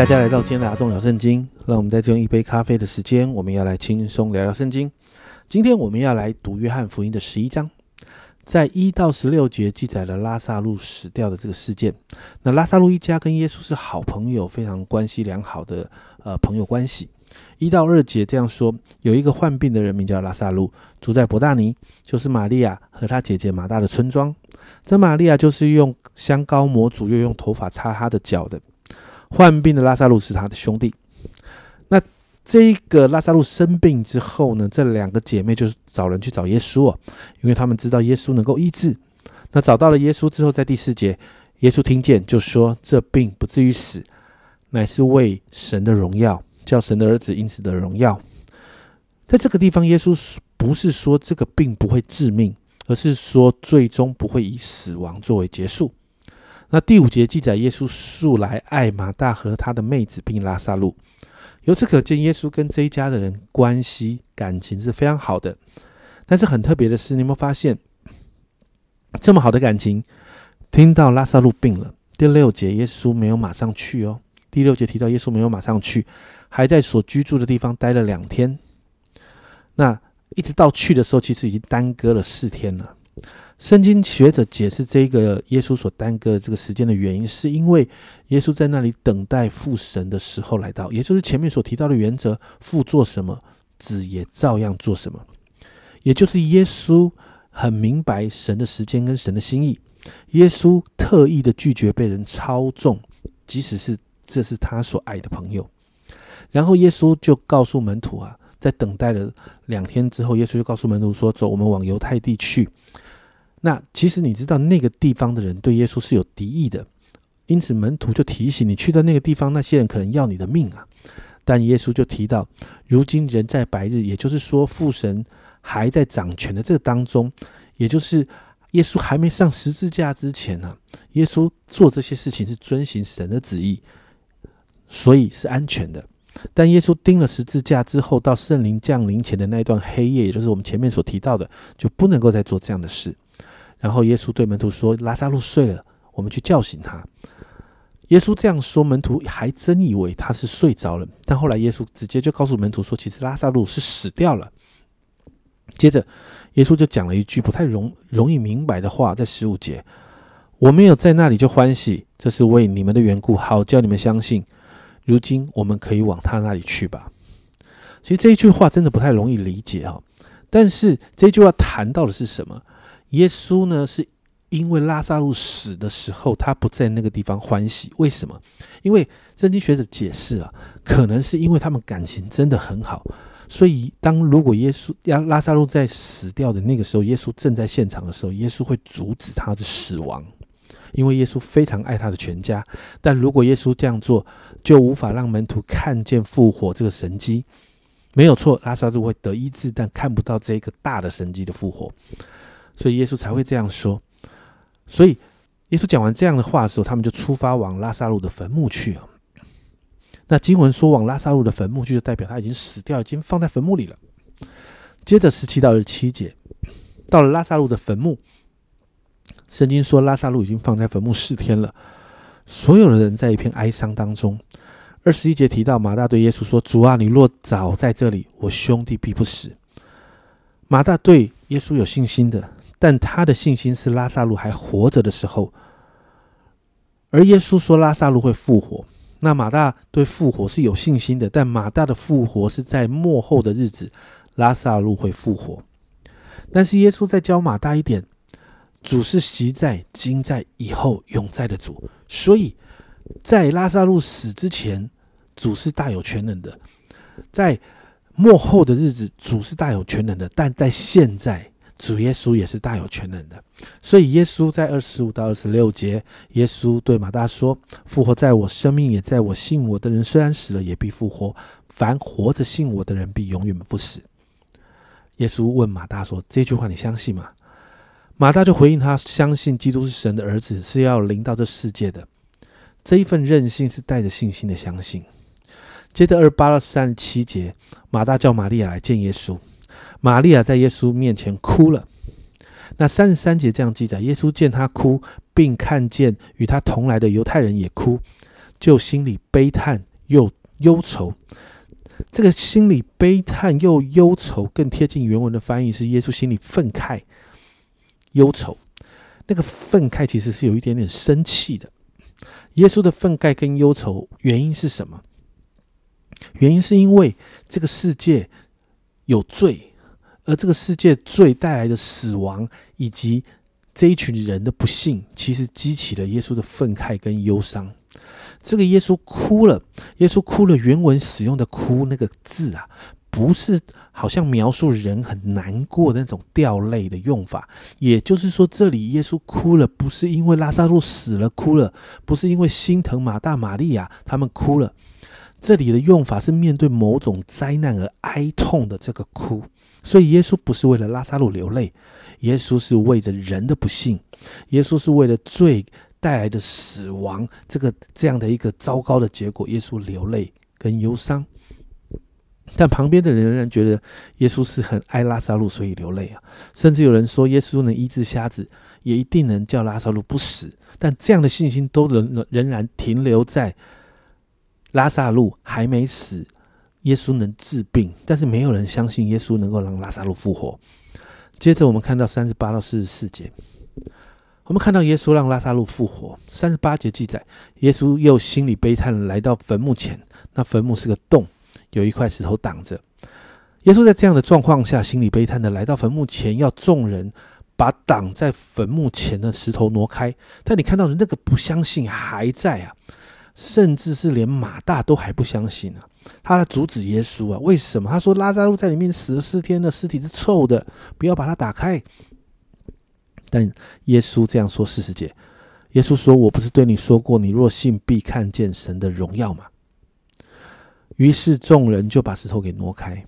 大家来到今天的阿众聊圣经。让我们在这用一杯咖啡的时间，我们要来轻松聊聊圣经。今天我们要来读约翰福音的十一章，在一到十六节记载了拉萨路死掉的这个事件。那拉萨路一家跟耶稣是好朋友，非常关系良好的呃朋友关系。一到二节这样说：有一个患病的人名叫拉萨路，住在伯大尼，就是玛利亚和他姐姐马大的村庄。这玛利亚就是用香膏抹主，又用头发擦他的脚的。患病的拉萨路是他的兄弟。那这个拉萨路生病之后呢，这两个姐妹就是找人去找耶稣哦，因为他们知道耶稣能够医治。那找到了耶稣之后，在第四节，耶稣听见就说：“这病不至于死，乃是为神的荣耀，叫神的儿子因此的荣耀。”在这个地方，耶稣不是说这个病不会致命，而是说最终不会以死亡作为结束。那第五节记载，耶稣素来爱马大和他的妹子，并拉萨路。由此可见，耶稣跟这一家的人关系感情是非常好的。但是很特别的是，你有没有发现这么好的感情？听到拉萨路病了，第六节耶稣没有马上去哦。第六节提到耶稣没有马上去，还在所居住的地方待了两天。那一直到去的时候，其实已经耽搁了四天了。圣经学者解释这个耶稣所耽搁这个时间的原因，是因为耶稣在那里等待父神的时候来到，也就是前面所提到的原则：父做什么，子也照样做什么。也就是耶稣很明白神的时间跟神的心意，耶稣特意的拒绝被人操纵，即使是这是他所爱的朋友。然后耶稣就告诉门徒啊，在等待了两天之后，耶稣就告诉门徒说：“走，我们往犹太地去。”那其实你知道那个地方的人对耶稣是有敌意的，因此门徒就提醒你去到那个地方，那些人可能要你的命啊。但耶稣就提到，如今人在白日，也就是说父神还在掌权的这个当中，也就是耶稣还没上十字架之前呢，耶稣做这些事情是遵行神的旨意，所以是安全的。但耶稣钉了十字架之后，到圣灵降临前的那一段黑夜，也就是我们前面所提到的，就不能够再做这样的事。然后耶稣对门徒说：“拉萨路睡了，我们去叫醒他。”耶稣这样说，门徒还真以为他是睡着了。但后来耶稣直接就告诉门徒说：“其实拉萨路是死掉了。”接着，耶稣就讲了一句不太容容易明白的话，在十五节：“我没有在那里就欢喜，这是为你们的缘故，好叫你们相信。如今我们可以往他那里去吧。”其实这一句话真的不太容易理解哈。但是这句话谈到的是什么？耶稣呢，是因为拉萨路死的时候，他不在那个地方欢喜。为什么？因为圣经学者解释啊，可能是因为他们感情真的很好，所以当如果耶稣要拉萨路在死掉的那个时候，耶稣正在现场的时候，耶稣会阻止他的死亡，因为耶稣非常爱他的全家。但如果耶稣这样做，就无法让门徒看见复活这个神迹。没有错，拉萨路会得医治，但看不到这个大的神迹的复活。所以耶稣才会这样说。所以耶稣讲完这样的话的时候，他们就出发往拉萨路的坟墓去了。那经文说往拉萨路的坟墓去，就代表他已经死掉，已经放在坟墓里了。接着十七到二十七节，到了拉萨路的坟墓，圣经说拉萨路已经放在坟墓四天了，所有的人在一片哀伤当中。二十一节提到马大对耶稣说：“主啊，你若早在这里，我兄弟必不死。”马大对耶稣有信心的。但他的信心是拉萨路还活着的时候，而耶稣说拉萨路会复活。那马大对复活是有信心的，但马大的复活是在末后的日子，拉萨路会复活。但是耶稣在教马大一点：主是习在、今在、以后永在的主，所以在拉萨路死之前，主是大有全能的；在末后的日子，主是大有全能的。但在现在。主耶稣也是大有全能的，所以耶稣在二十五到二十六节，耶稣对马大说：“复活在我，生命也在我。信我的人虽然死了，也必复活；凡活着信我的人，必永远不死。”耶稣问马大说：“这句话你相信吗？”马大就回应他：“相信基督是神的儿子，是要临到这世界的。”这一份任性是带着信心的相信。接着二八到三十七节，马大叫玛利亚来见耶稣。玛利亚在耶稣面前哭了。那三十三节这样记载：耶稣见他哭，并看见与他同来的犹太人也哭，就心里悲叹又忧愁。这个心里悲叹又忧愁，更贴近原文的翻译是耶稣心里愤慨、忧愁。那个愤慨其实是有一点点生气的。耶稣的愤慨跟忧愁原因是什么？原因是因为这个世界有罪，而这个世界罪带来的死亡以及这一群人的不幸，其实激起了耶稣的愤慨跟忧伤。这个耶稣哭了，耶稣哭了。原文使用的“哭”那个字啊，不是好像描述人很难过的那种掉泪的用法。也就是说，这里耶稣哭了，不是因为拉萨路死了哭了，不是因为心疼马大、玛利亚他们哭了。这里的用法是面对某种灾难而哀痛的这个哭。所以，耶稣不是为了拉萨路流泪，耶稣是为着人的不幸，耶稣是为了罪。带来的死亡，这个这样的一个糟糕的结果，耶稣流泪跟忧伤。但旁边的人仍然觉得耶稣是很爱拉萨路，所以流泪啊。甚至有人说，耶稣能医治瞎子，也一定能叫拉萨路不死。但这样的信心都仍仍然停留在拉萨路还没死，耶稣能治病，但是没有人相信耶稣能够让拉萨路复活。接着我们看到三十八到四十四节。我们看到耶稣让拉萨路复活。三十八节记载，耶稣又心里悲叹，来到坟墓前。那坟墓是个洞，有一块石头挡着。耶稣在这样的状况下，心里悲叹的来到坟墓前，要众人把挡在坟墓前的石头挪开。但你看到的那个不相信还在啊，甚至是连马大都还不相信啊。他来阻止耶稣啊？为什么？他说拉萨路在里面死了四天了，尸体是臭的，不要把它打开。但耶稣这样说四十节，耶稣说：“我不是对你说过，你若信，必看见神的荣耀吗？”于是众人就把石头给挪开。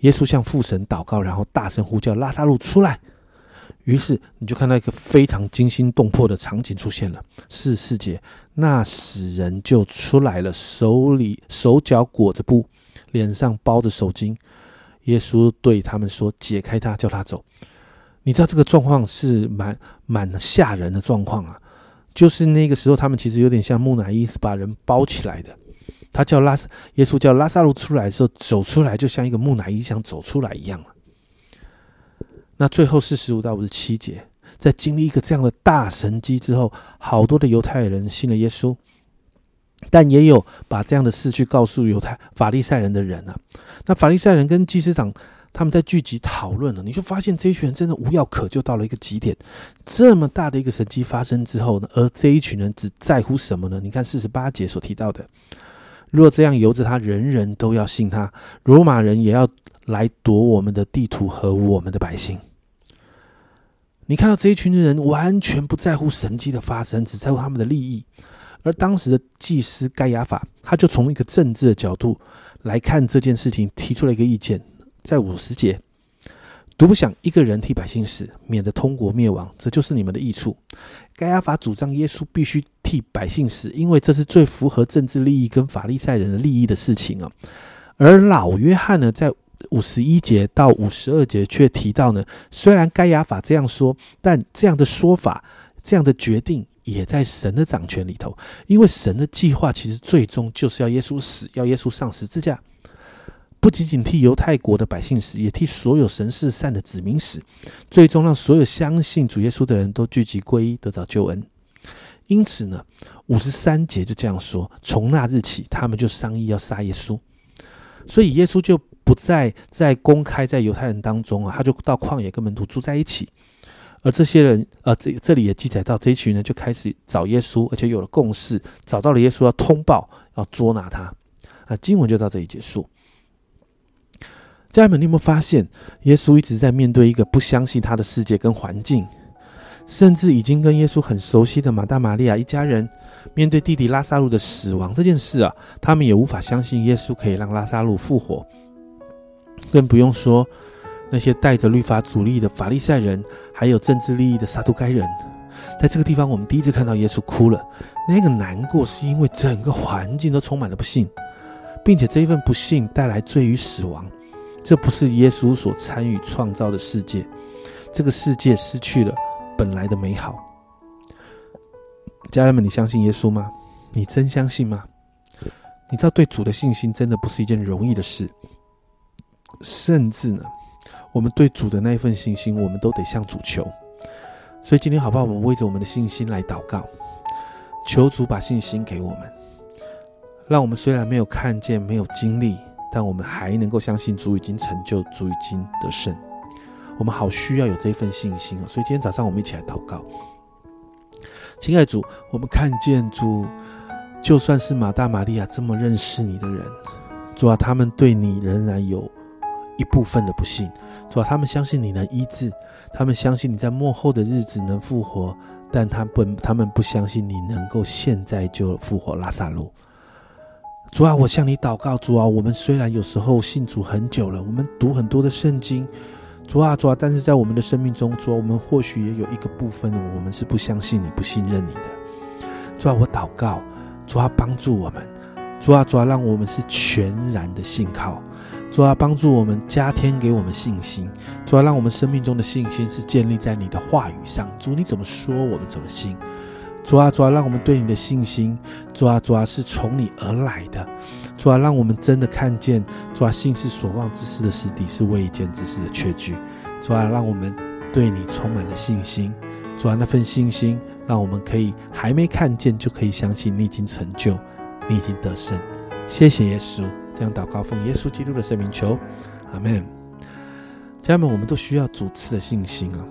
耶稣向父神祷告，然后大声呼叫：“拉萨路出来！”于是你就看到一个非常惊心动魄的场景出现了。四十四节，那死人就出来了，手里手脚裹着布，脸上包着手巾。耶稣对他们说：“解开他，叫他走。”你知道这个状况是蛮蛮吓人的状况啊，就是那个时候他们其实有点像木乃伊，是把人包起来的。他叫拉耶稣叫拉萨路出来的时候，走出来就像一个木乃伊想走出来一样了那最后四十五到五十七节，在经历一个这样的大神迹之后，好多的犹太人信了耶稣，但也有把这样的事去告诉犹太法利赛人的人啊。那法利赛人跟祭司长。他们在聚集讨论了，你就发现这一群人真的无药可救到了一个极点。这么大的一个神迹发生之后呢，而这一群人只在乎什么呢？你看四十八节所提到的，若这样由着他，人人都要信他，罗马人也要来夺我们的地图和我们的百姓。你看到这一群人完全不在乎神迹的发生，只在乎他们的利益。而当时的祭司盖亚法，他就从一个政治的角度来看这件事情，提出了一个意见。在五十节，独不想一个人替百姓死，免得通国灭亡，这就是你们的益处。盖亚法主张耶稣必须替百姓死，因为这是最符合政治利益跟法利赛人的利益的事情啊。而老约翰呢，在五十一节到五十二节却提到呢，虽然该亚法这样说，但这样的说法、这样的决定也在神的掌权里头，因为神的计划其实最终就是要耶稣死，要耶稣上十字架。不仅仅替犹太国的百姓死，也替所有神是善的子民死，最终让所有相信主耶稣的人都聚集归一，得到救恩。因此呢，五十三节就这样说：从那日起，他们就商议要杀耶稣。所以耶稣就不再在公开在犹太人当中啊，他就到旷野跟门徒住在一起。而这些人，呃，这这里也记载到这一群人就开始找耶稣，而且有了共识，找到了耶稣要通报，要捉拿他。啊，经文就到这里结束。家人们，你有没有发现，耶稣一直在面对一个不相信他的世界跟环境，甚至已经跟耶稣很熟悉的马大、玛利亚一家人，面对弟弟拉萨路的死亡这件事啊，他们也无法相信耶稣可以让拉萨路复活，更不用说那些带着律法主义的法利赛人，还有政治利益的撒都该人。在这个地方，我们第一次看到耶稣哭了，那个难过是因为整个环境都充满了不幸，并且这一份不幸带来罪与死亡。这不是耶稣所参与创造的世界，这个世界失去了本来的美好。家人们，你相信耶稣吗？你真相信吗？你知道，对主的信心真的不是一件容易的事，甚至呢，我们对主的那一份信心，我们都得向主求。所以今天好不好？我们为着我们的信心来祷告，求主把信心给我们，让我们虽然没有看见、没有经历，但我们还能够相信主已经成就，主已经得胜。我们好需要有这份信心啊！所以今天早上我们一起来祷告，亲爱的主，我们看见主。就算是马大、玛利亚这么认识你的人，主啊，他们对你仍然有一部分的不信。主啊，他们相信你能医治，他们相信你在幕后的日子能复活，但他不，他们不相信你能够现在就复活拉萨路。主啊，我向你祷告，主啊，我们虽然有时候信主很久了，我们读很多的圣经，主啊，主啊，但是在我们的生命中，主啊，我们或许也有一个部分，我们是不相信你、不信任你的。主啊，我祷告。主啊，帮助我们！主啊，主啊，让我们是全然的信靠！主啊，帮助我们，加添给我们信心！主啊，让我们生命中的信心是建立在你的话语上。主，你怎么说，我们怎么信？主啊，主啊，让我们对你的信心，主啊，主啊，是从你而来的。主啊，让我们真的看见，主啊，信是所望之事的实底，是未见之事的确据。主啊，让我们对你充满了信心。主啊，那份信心。让我们可以还没看见，就可以相信你已经成就，你已经得胜。谢谢耶稣，这样祷告奉耶稣基督的圣名求，阿门。家人们，我们都需要主赐的信心啊，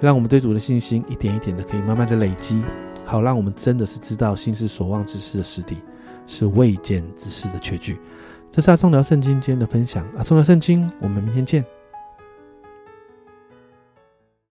让我们对主的信心一点一点的可以慢慢的累积，好让我们真的是知道心是所望之事的实底，是未见之事的确据。这是阿忠聊圣经今天的分享，阿忠聊圣经，我们明天见。